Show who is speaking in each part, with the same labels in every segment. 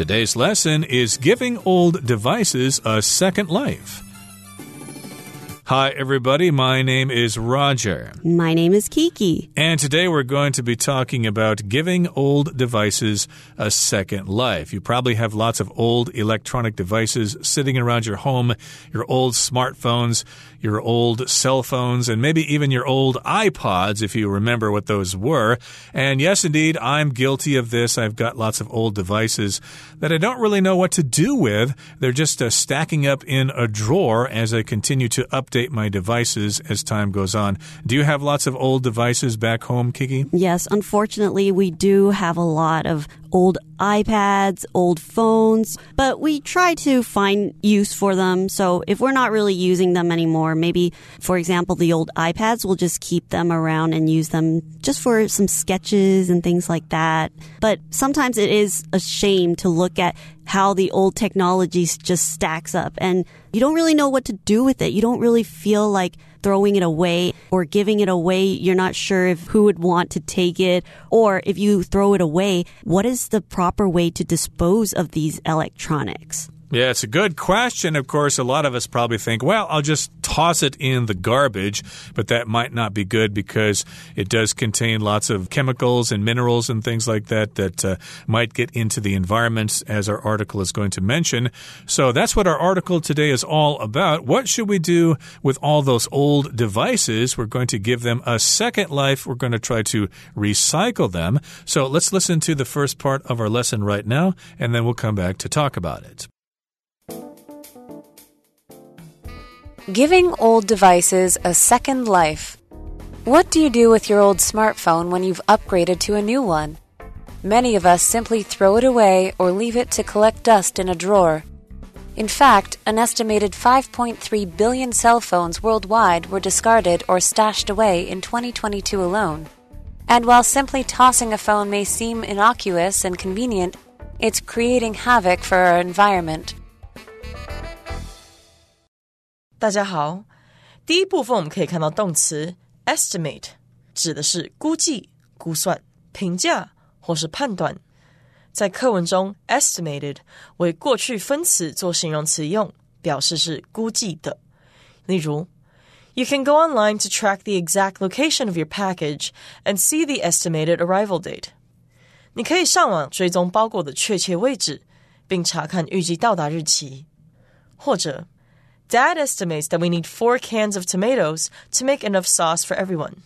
Speaker 1: Today's lesson is giving old devices a second life. Hi, everybody. My name is Roger.
Speaker 2: My name is Kiki.
Speaker 1: And today we're going to be talking about giving old devices a second life. You probably have lots of old electronic devices sitting around your home, your old smartphones, your old cell phones, and maybe even your old iPods, if you remember what those were. And yes, indeed, I'm guilty of this. I've got lots of old devices that I don't really know what to do with. They're just uh, stacking up in a drawer as I continue to update my devices as time goes on. Do you have lots of old devices back home, Kiki?
Speaker 2: Yes, unfortunately, we do have a lot of old iPads, old phones, but we try to find use for them. So if we're not really using them anymore, maybe, for example, the old iPads, we'll just keep them around and use them just for some sketches and things like that. But sometimes it is a shame to look at how the old technology just stacks up and you don't really know what to do with it. You don't really feel like throwing it away or giving it away. You're not sure if who would want to take it or if you throw it away, what is the proper way to dispose of these electronics?
Speaker 1: Yeah, it's a good question. Of course, a lot of us probably think, well, I'll just toss it in the garbage, but that might not be good because it does contain lots of chemicals and minerals and things like that that uh, might get into the environment, as our article is going to mention. So that's what our article today is all about. What should we do with all those old devices? We're going to give them a second life. We're going to try to recycle them. So let's listen to the first part of our lesson right now, and then we'll come back to talk about it.
Speaker 3: Giving old devices a second life. What do you do with your old smartphone when you've upgraded to a new one? Many of us simply throw it away or leave it to collect dust in a drawer. In fact, an estimated 5.3 billion cell phones worldwide were discarded or stashed away in 2022 alone. And while simply tossing a phone may seem innocuous and convenient, it's creating havoc for our environment.
Speaker 4: 大家好，第一部分我们可以看到动词 estimate，指的是估计、估算、评价或是判断。在课文中，estimated 为过去分词做形容词用，表示是估计的。例如，You can go online to track the exact location of your package and see the estimated arrival date。你可以上网追踪包裹的确切位置，并查看预计到达日期。或者 Dad estimates that we need four cans of tomatoes to make enough sauce for everyone.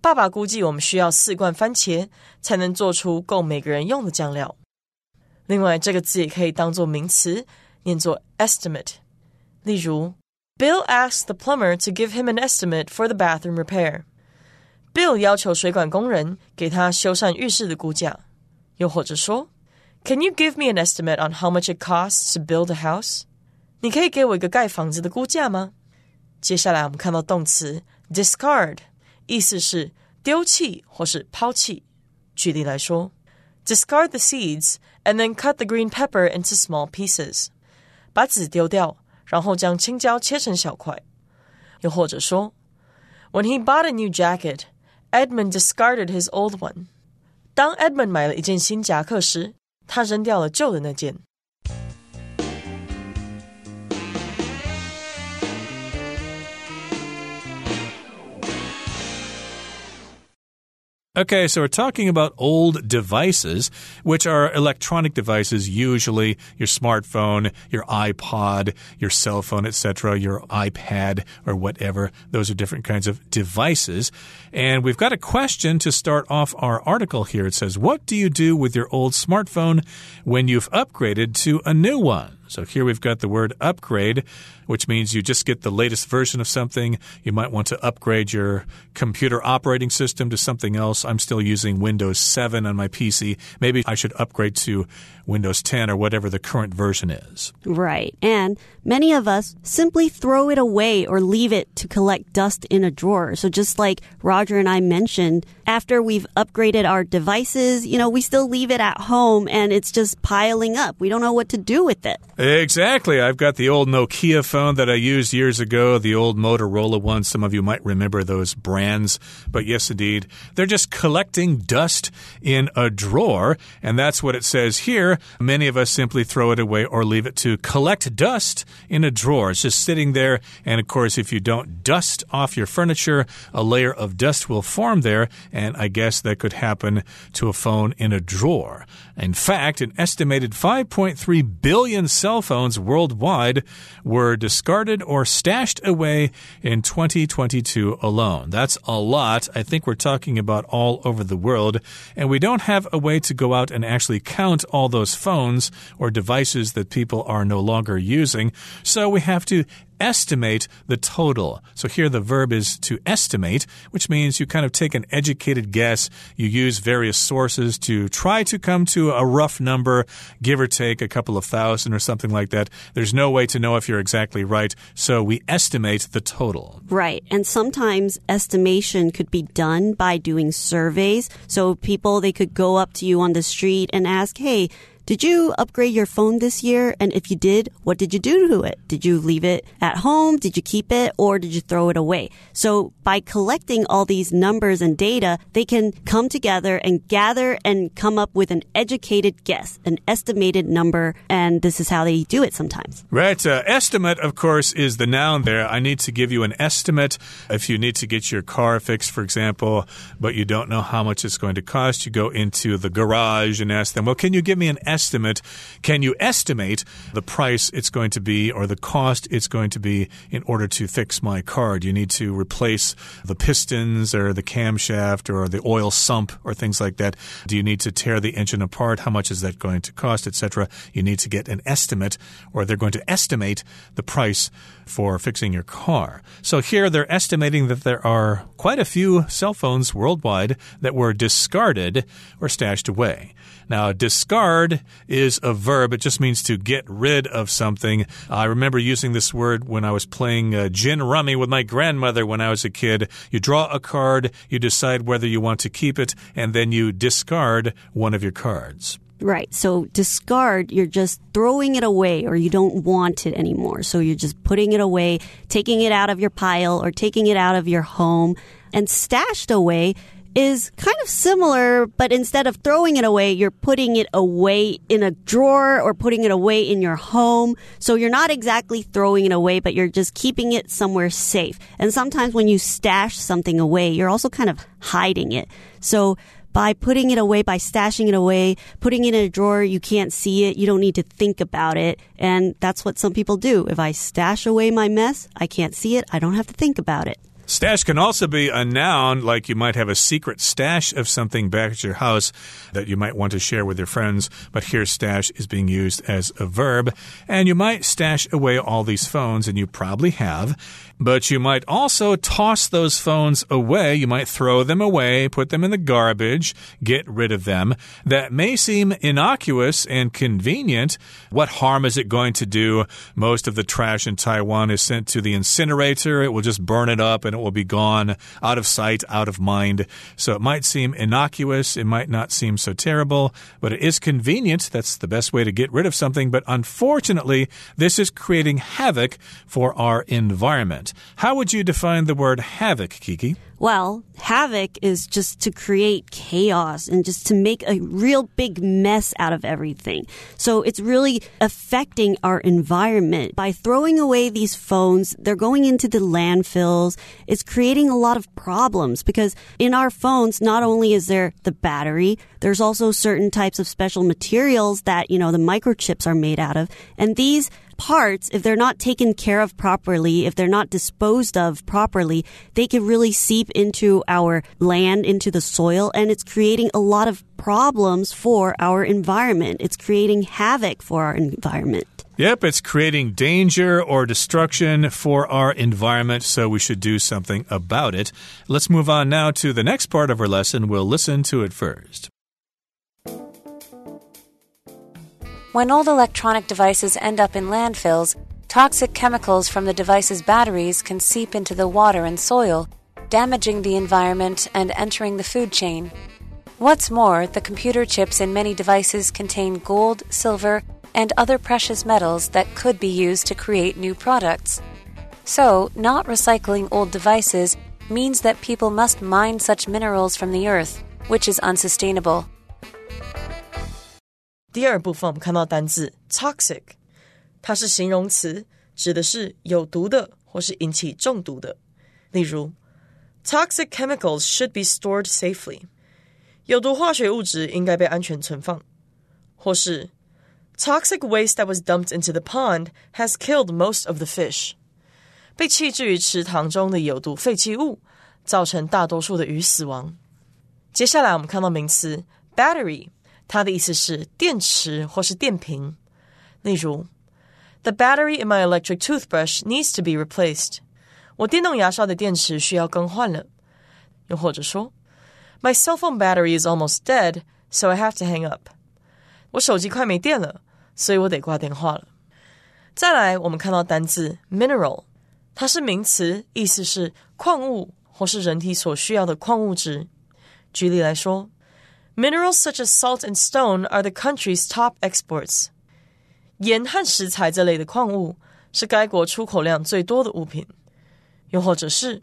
Speaker 4: 爸爸估计我们需要四罐番茄才能做出够每个人用的酱料。另外，这个字也可以当做名词，念作 estimate。例如，Bill asked the plumber to give him an estimate for the bathroom repair. Bill 要求水管工人给他修缮浴室的估价。又或者说，Can you give me an estimate on how much it costs to build a house? 你可以给我一个盖房子的估价吗？接下来我们看到动词 discard，意思是丢弃或是抛弃。举例来说，discard the seeds and then cut the green pepper into small pieces，把籽丢掉，然后将青椒切成小块。又或者说，When he bought a new jacket, Edmund discarded his old one。当 Edmund 买了一件新夹克时，他扔掉了旧的那件。
Speaker 1: Okay, so we're talking about old devices, which are electronic devices, usually your smartphone, your iPod, your cell phone, etc., your iPad, or whatever. Those are different kinds of devices. And we've got a question to start off our article here. It says, What do you do with your old smartphone when you've upgraded to a new one? So here we've got the word upgrade, which means you just get the latest version of something. You might want to upgrade your computer operating system to something else. I'm still using Windows 7 on my PC. Maybe I should upgrade to Windows 10 or whatever the current version is.
Speaker 2: Right. And many of us simply throw it away or leave it to collect dust in a drawer. So just like Roger and I mentioned, after we've upgraded our devices, you know, we still leave it at home and it's just piling up. We don't know what to do with it.
Speaker 1: Exactly. I've got the old Nokia phone that I used years ago, the old Motorola one. Some of you might remember those brands. But yes, indeed, they're just collecting dust in a drawer. And that's what it says here. Many of us simply throw it away or leave it to collect dust in a drawer. It's just sitting there. And of course, if you don't dust off your furniture, a layer of dust will form there. And I guess that could happen to a phone in a drawer. In fact, an estimated 5.3 billion cell phones worldwide were discarded or stashed away in 2022 alone. That's a lot. I think we're talking about all over the world. And we don't have a way to go out and actually count all those phones or devices that people are no longer using. So we have to estimate the total. So here the verb is to estimate, which means you kind of take an educated guess. You use various sources to try to come to a rough number, give or take a couple of thousand or something like that. There's no way to know if you're exactly right. So we estimate the total.
Speaker 2: Right. And sometimes estimation could be done by doing surveys. So people, they could go up to you on the street and ask, hey, did you upgrade your phone this year? And if you did, what did you do to it? Did you leave it at home? Did you keep it or did you throw it away? So by collecting all these numbers and data, they can come together and gather and come up with an educated guess, an estimated number. And this is how they do it sometimes.
Speaker 1: Right. Uh, estimate, of course, is the noun there. I need to give you an estimate. If you need to get your car fixed, for example, but you don't know how much it's going to cost, you go into the garage and ask them, well, can you give me an estimate? Estimate. Can you estimate the price it's going to be or the cost it's going to be in order to fix my car? Do you need to replace the pistons or the camshaft or the oil sump or things like that? Do you need to tear the engine apart? How much is that going to cost, etc.? You need to get an estimate or they're going to estimate the price for fixing your car. So here they're estimating that there are quite a few cell phones worldwide that were discarded or stashed away. Now, discard is a verb. It just means to get rid of something. I remember using this word when I was playing uh, gin rummy with my grandmother when I was a kid. You draw a card, you decide whether you want to keep it, and then you discard one of your cards.
Speaker 2: Right. So discard, you're just throwing it away or you don't want it anymore. So you're just putting it away, taking it out of your pile or taking it out of your home. And stashed away, is kind of similar, but instead of throwing it away, you're putting it away in a drawer or putting it away in your home. So you're not exactly throwing it away, but you're just keeping it somewhere safe. And sometimes when you stash something away, you're also kind of hiding it. So by putting it away, by stashing it away, putting it in a drawer, you can't see it. You don't need to think about it. And that's what some people do. If I stash away my mess, I can't see it. I don't have to think about it.
Speaker 1: Stash can also be a noun, like you might have a secret stash of something back at your house that you might want to share with your friends. But here, stash is being used as a verb. And you might stash away all these phones, and you probably have. But you might also toss those phones away. You might throw them away, put them in the garbage, get rid of them. That may seem innocuous and convenient. What harm is it going to do? Most of the trash in Taiwan is sent to the incinerator. It will just burn it up and it will be gone, out of sight, out of mind. So it might seem innocuous. It might not seem so terrible, but it is convenient. That's the best way to get rid of something. But unfortunately, this is creating havoc for our environment. How would you define the word havoc, Kiki?
Speaker 2: Well, havoc is just to create chaos and just to make a real big mess out of everything. So it's really affecting our environment. By throwing away these phones, they're going into the landfills. It's creating a lot of problems because in our phones, not only is there the battery, there's also certain types of special materials that, you know, the microchips are made out of. And these parts, if they're not taken care of properly, if they're not disposed of properly, they can really seep into our land, into the soil, and it's creating a lot of problems for our environment. It's creating havoc for our environment.
Speaker 1: Yep, it's creating danger or destruction for our environment, so we should do something about it. Let's move on now to the next part of our lesson. We'll listen to it first.
Speaker 3: When old electronic devices end up in landfills, toxic chemicals from the device's batteries can seep into the water and soil, damaging the environment and entering the food chain. What's more, the computer chips in many devices contain gold, silver, and other precious metals that could be used to create new products. So, not recycling old devices means that people must mine such minerals from the earth, which is unsustainable.
Speaker 4: 第二部分我们看到单字 toxic，它是形容词，指的是有毒的或是引起中毒的。例如，toxic chemicals should be stored safely，有毒化学物质应该被安全存放。或是 toxic waste that was dumped into the pond has killed most of the fish，被弃置于池塘中的有毒废弃物造成大多数的鱼死亡。接下来我们看到名词 battery。 它的意思是电池或是电瓶。例如，The battery in my electric toothbrush needs to be replaced。我电动牙刷的电池需要更换了。又或者说，My cell phone battery is almost dead, so I have to hang up。我手机快没电了，所以我得挂电话了。再来，我们看到单字 mineral，它是名词，意思是矿物或是人体所需要的矿物质。举例来说。Minerals such as salt and stone are the country's top exports. 盐和石材这类的矿物是该国出口量最多的物品。又或者是，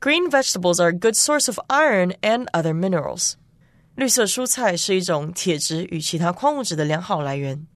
Speaker 4: Green vegetables are a good source of iron and other minerals. 绿色蔬菜是一种铁质与其他矿物质的良好来源。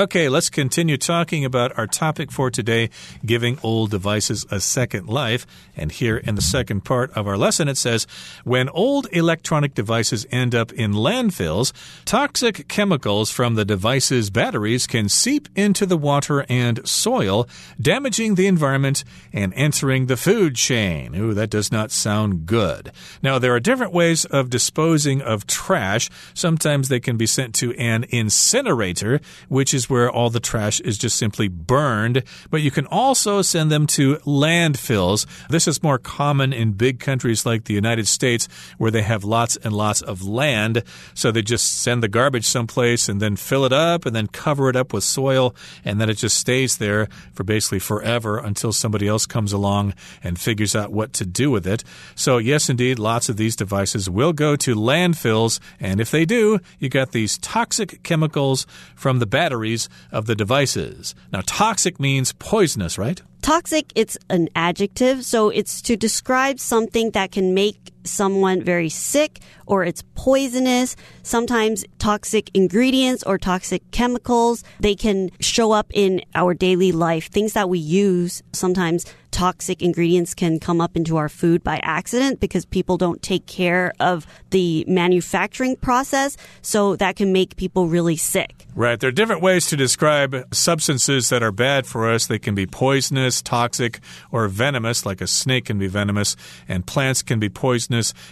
Speaker 1: Okay, let's continue talking about our topic for today giving old devices a second life. And here in the second part of our lesson, it says when old electronic devices end up in landfills, toxic chemicals from the device's batteries can seep into the water and soil, damaging the environment and entering the food chain. Ooh, that does not sound good. Now, there are different ways of disposing of trash. Sometimes they can be sent to an incinerator, which is where all the trash is just simply burned, but you can also send them to landfills. This is more common in big countries like the United States where they have lots and lots of land. So they just send the garbage someplace and then fill it up and then cover it up with soil, and then it just stays there for basically forever until somebody else comes along and figures out what to do with it. So, yes, indeed, lots of these devices will go to landfills, and if they do, you got these toxic chemicals from the battery of the devices. Now, toxic means poisonous, right?
Speaker 2: Toxic, it's an adjective, so it's to describe something that can make someone very sick or it's poisonous. Sometimes toxic ingredients or toxic chemicals, they can show up in our daily life. Things that we use, sometimes toxic ingredients can come up into our food by accident because people don't take care of the manufacturing process. So that can make people really sick.
Speaker 1: Right. There are different ways to describe substances that are bad for us. They can be poisonous, toxic, or venomous, like a snake can be venomous, and plants can be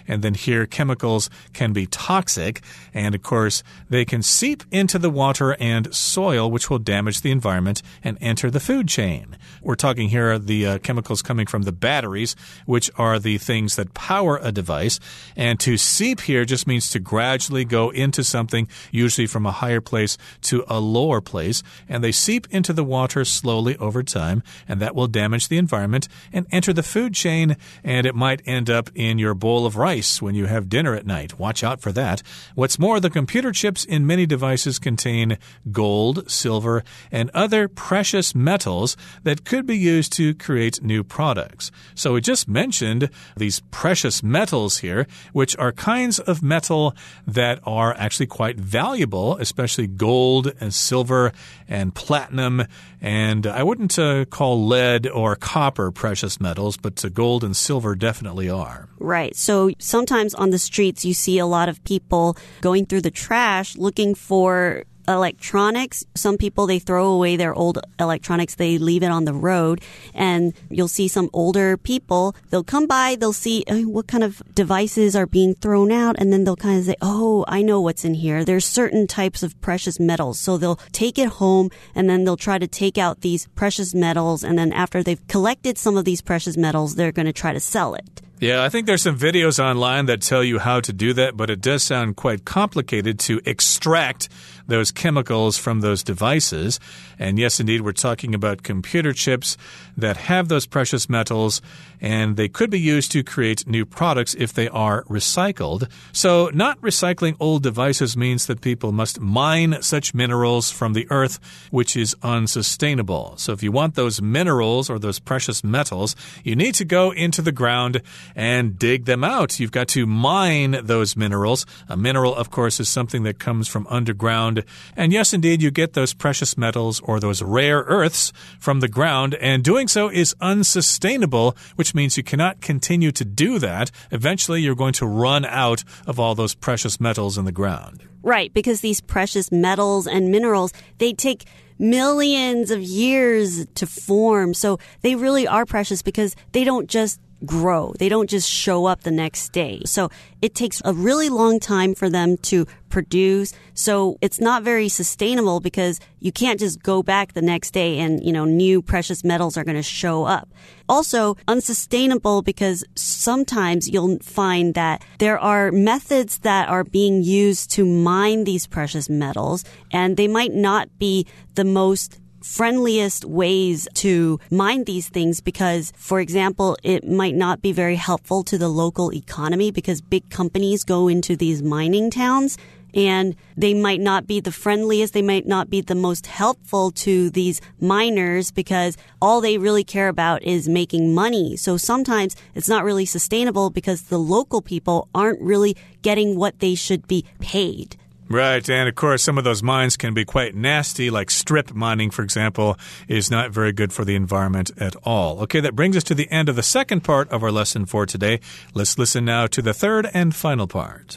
Speaker 1: And then here, chemicals can be toxic. And of course, they can seep into the water and soil, which will damage the environment and enter the food chain. We're talking here the uh, chemicals coming from the batteries, which are the things that power a device. And to seep here just means to gradually go into something, usually from a higher place to a lower place. And they seep into the water slowly over time, and that will damage the environment and enter the food chain. And it might end up in your bowl of rice when you have dinner at night. Watch out for that. What's more, the computer chips in many devices contain gold, silver, and other precious metals that could be used to create new products. So we just mentioned these precious metals here, which are kinds of metal that are actually quite valuable, especially gold and silver and platinum. And I wouldn't uh, call lead or copper precious metals, but uh, gold and silver definitely are.
Speaker 2: Right. So sometimes on the streets, you see a lot of people going through the trash looking for electronics. Some people, they throw away their old electronics. They leave it on the road and you'll see some older people. They'll come by. They'll see uh, what kind of devices are being thrown out. And then they'll kind of say, Oh, I know what's in here. There's certain types of precious metals. So they'll take it home and then they'll try to take out these precious metals. And then after they've collected some of these precious metals, they're going to try to sell it.
Speaker 1: Yeah, I think there's some videos online that tell you how to do that, but it does sound quite complicated to extract those chemicals from those devices. And yes, indeed, we're talking about computer chips that have those precious metals, and they could be used to create new products if they are recycled. So, not recycling old devices means that people must mine such minerals from the earth, which is unsustainable. So, if you want those minerals or those precious metals, you need to go into the ground and dig them out. You've got to mine those minerals. A mineral, of course, is something that comes from underground. And yes, indeed, you get those precious metals or those rare earths from the ground, and doing so is unsustainable, which means you cannot continue to do that. Eventually, you're going to run out of all those precious metals in the ground.
Speaker 2: Right, because these precious metals and minerals, they take millions of years to form. So they really are precious because they don't just grow. They don't just show up the next day. So it takes a really long time for them to produce. So it's not very sustainable because you can't just go back the next day and, you know, new precious metals are going to show up. Also unsustainable because sometimes you'll find that there are methods that are being used to mine these precious metals and they might not be the most friendliest ways to mine these things because, for example, it might not be very helpful to the local economy because big companies go into these mining towns and they might not be the friendliest. They might not be the most helpful to these miners because all they really care about is making money. So sometimes it's not really sustainable because the local people aren't really getting what they should be paid.
Speaker 1: Right, and of course, some of those mines can be quite nasty, like strip mining, for example, is not very good for the environment at all. Okay, that brings us to the end of the second part of our lesson for today. Let's listen now to the third and final part.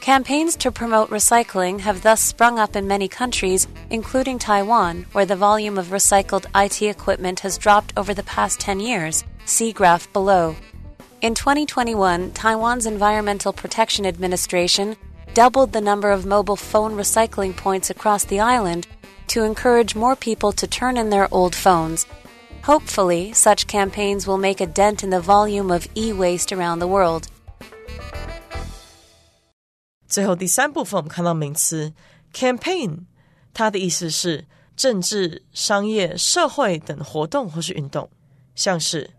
Speaker 3: Campaigns to promote recycling have thus sprung up in many countries, including Taiwan, where the volume of recycled IT equipment has dropped over the past 10 years. See graph below. In 2021, Taiwan's Environmental Protection Administration doubled the number of mobile phone recycling points across the island to encourage more people to turn in their old phones. Hopefully, such campaigns will make a dent in the volume of e waste around the world.
Speaker 4: 最后第三部分，我们看到名词 campaign，它的意思是政治、商业、社会等活动或是运动，像是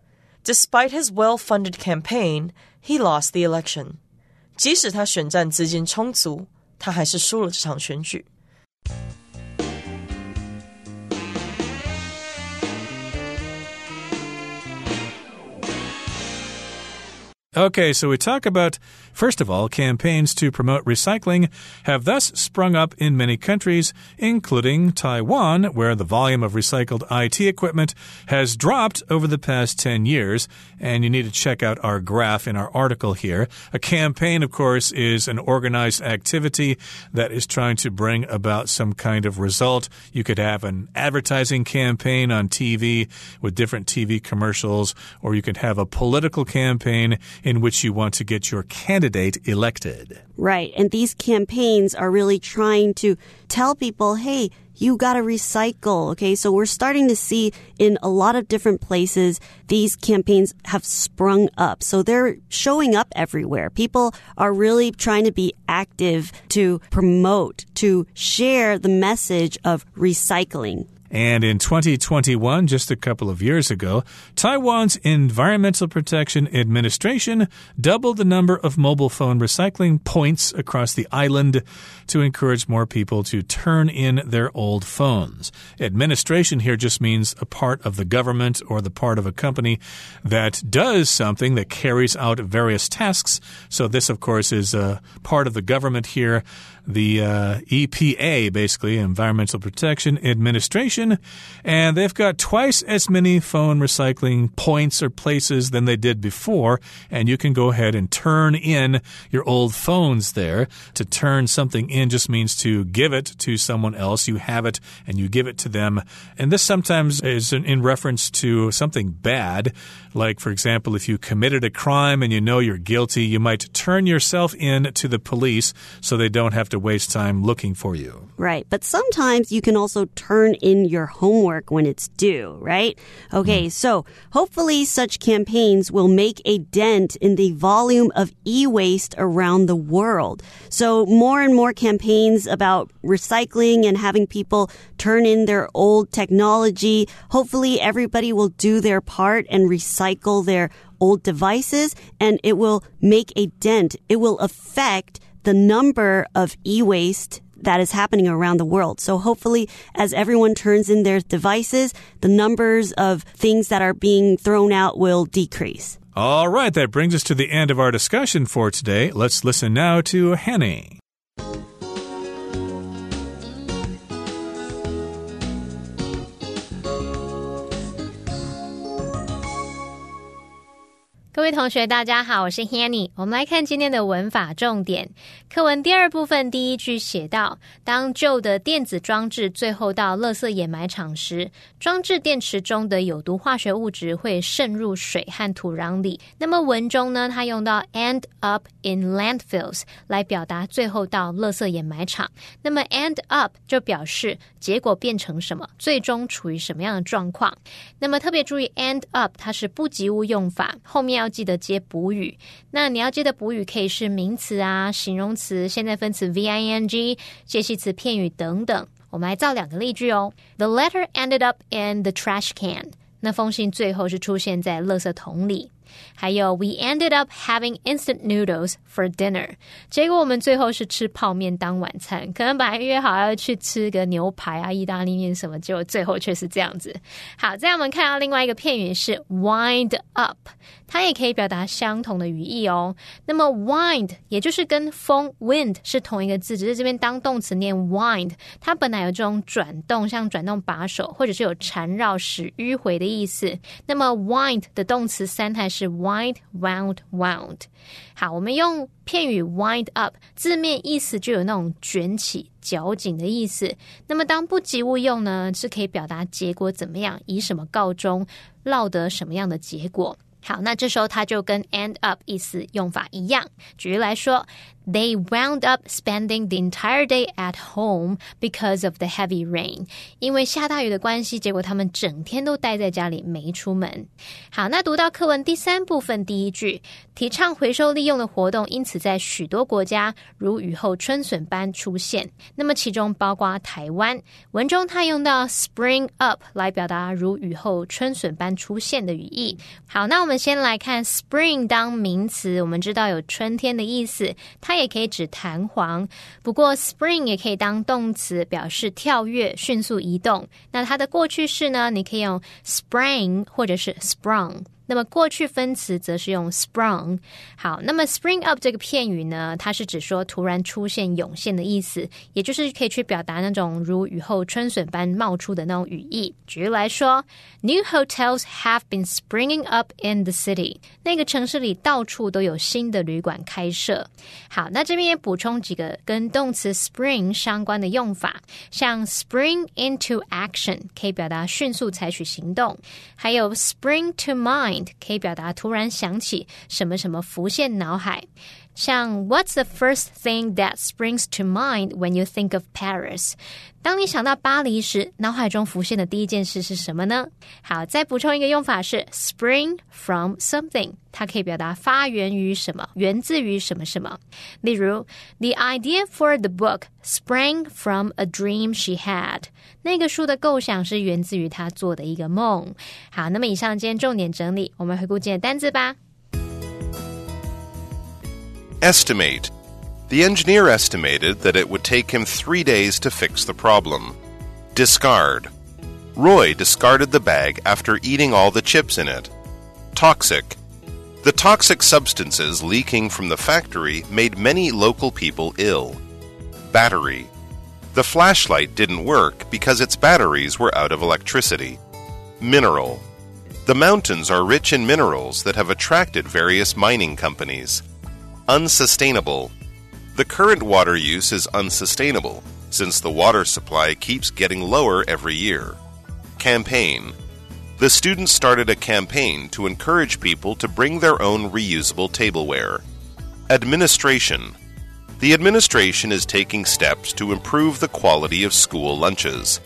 Speaker 4: Despite his well-funded campaign, he lost the election. 即使他选战资金充足，他还是输了这场选举。
Speaker 1: Okay, so we talk about, first of all, campaigns to promote recycling have thus sprung up in many countries, including Taiwan, where the volume of recycled IT equipment has dropped over the past 10 years. And you need to check out our graph in our article here. A campaign, of course, is an organized activity that is trying to bring about some kind of result. You could have an advertising campaign on TV with different TV commercials, or you could have a political campaign in which you want to get your candidate elected.
Speaker 2: Right. And these campaigns are really trying to tell people, hey, you got to recycle. Okay. So we're starting to see in a lot of different places, these campaigns have sprung up. So they're showing up everywhere. People are really trying to be active to promote, to share the message of recycling.
Speaker 1: And in 2021, just a couple of years ago, Taiwan's Environmental Protection Administration doubled the number of mobile phone recycling points across the island to encourage more people to turn in their old phones. Administration here just means a part of the government or the part of a company that does something that carries out various tasks. So this, of course, is a part of the government here the uh, EPA, basically, Environmental Protection Administration, and they've got twice as many phone recycling points or places than they did before. And you can go ahead and turn in your old phones there. To turn something in just means to give it to someone else. You have it and you give it to them. And this sometimes is in reference to something bad. Like, for example, if you committed a crime and you know you're guilty, you might turn yourself in to the police so they don't have to waste time looking for you.
Speaker 2: Right. But sometimes you can also turn in your homework when it's due, right? Okay, hmm. so hopefully such campaigns will make a dent in the volume of e-waste around the world. So more and more campaigns about recycling and having people turn in their old technology. Hopefully everybody will do their part and recycle their old devices and it will make a dent. It will affect the number of e-waste that is happening around the world. So hopefully, as everyone turns in their devices, the numbers of things that are being thrown out will decrease.
Speaker 1: All right, that brings us to the end of our discussion for today. Let's listen now to Henny.
Speaker 5: 各位同学，大家好，我是 Hanny。我们来看今天的文法重点。课文第二部分第一句写到：当旧的电子装置最后到垃圾掩埋场时，装置电池中的有毒化学物质会渗入水和土壤里。那么文中呢，它用到 end up in landfills 来表达最后到垃圾掩埋场。那么 end up 就表示结果变成什么，最终处于什么样的状况。那么特别注意 end up 它是不及物用法，后面要。记得接补语，那你要接的补语可以是名词啊、形容词、现在分词 v i n g、介系词、片语等等。我们来造两个例句哦。The letter ended up in the trash can。那封信最后是出现在垃圾桶里。还有，We ended up having instant noodles for dinner。结果我们最后是吃泡面当晚餐，可能本来约好要去吃个牛排啊、意大利面什么，结果最后却是这样子。好，再我们看到另外一个片语是 wind up，它也可以表达相同的语义哦。那么 wind 也就是跟风 wind 是同一个字，只是这边当动词念 wind，它本来有这种转动，像转动把手，或者是有缠绕、使迂回的意思。那么 wind 的动词三态是。是 wind wound wound。好，我们用片语 wind up，字面意思就有那种卷起、绞紧的意思。那么当不及物用呢，是可以表达结果怎么样，以什么告终，落得什么样的结果。好，那这时候它就跟 end up 意思用法一样。举例来说。They wound up spending the entire day at home because of the heavy rain。因为下大雨的关系，结果他们整天都待在家里没出门。好，那读到课文第三部分第一句，提倡回收利用的活动，因此在许多国家如雨后春笋般出现。那么其中包括台湾。文中它用到 spring up 来表达如雨后春笋般出现的语义。好，那我们先来看 spring 当名词，我们知道有春天的意思。它也也可以指弹簧，不过 spring 也可以当动词，表示跳跃、迅速移动。那它的过去式呢？你可以用 sprang 或者是 sprung。那么过去分词则是用 sprung。好，那么 spring up 这个片语呢，它是指说突然出现、涌现的意思，也就是可以去表达那种如雨后春笋般冒出的那种语义。举例来说，New hotels have been springing up in the city。那个城市里到处都有新的旅馆开设。好，那这边也补充几个跟动词 spring 相关的用法，像 spring into action 可以表达迅速采取行动，还有 spring to mind。可以表达突然想起什么什么浮现脑海，像 What's the first thing that springs to mind when you think of Paris？当你想到巴黎时，脑海中浮现的第一件事是什么呢？好，再补充一个用法是 spring from something，它可以表达发源于什么，源自于什么什么。例如，The idea for the book sprang from a dream she had。那个书的构想是源自于她做的一个梦。好，那么以上今天重点整理，我们回顾今天的单字吧。
Speaker 6: Estimate The engineer estimated that it would take him three days to fix the problem. Discard. Roy discarded the bag after eating all the chips in it. Toxic. The toxic substances leaking from the factory made many local people ill. Battery. The flashlight didn't work because its batteries were out of electricity. Mineral. The mountains are rich in minerals that have attracted various mining companies. Unsustainable. The current water use is unsustainable since the water supply keeps getting lower every year. Campaign. The students started a campaign to encourage people to bring their own reusable tableware. Administration. The administration is taking steps to improve the quality of school lunches.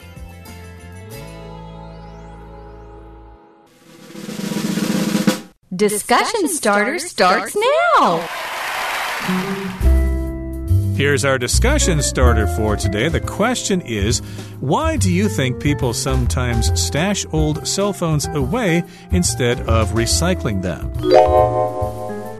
Speaker 7: Discussion starter starts now!
Speaker 1: Here's our discussion starter for today. The question is Why do you think people sometimes stash old cell phones away instead of recycling them?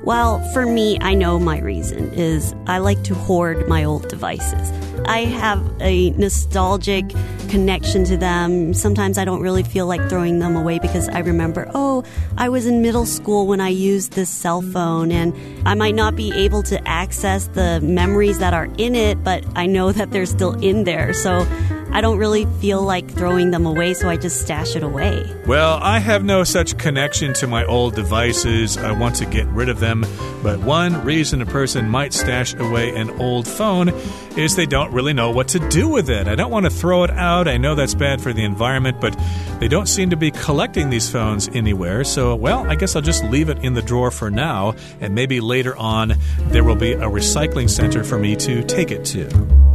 Speaker 2: Well, for me, I know my reason is I like to hoard my old devices. I have a nostalgic connection to them. Sometimes I don't really feel like throwing them away because I remember, oh, I was in middle school when I used this cell phone and I might not be able to access the memories that are in it, but I know that they're still in there. So I don't really feel like throwing them away, so I just stash it away.
Speaker 1: Well, I have no such connection to my old devices. I want to get rid of them. But one reason a person might stash away an old phone is they don't really know what to do with it. I don't want to throw it out. I know that's bad for the environment, but they don't seem to be collecting these phones anywhere. So, well, I guess I'll just leave it in the drawer for now, and maybe later on there will be a recycling center for me to take it to.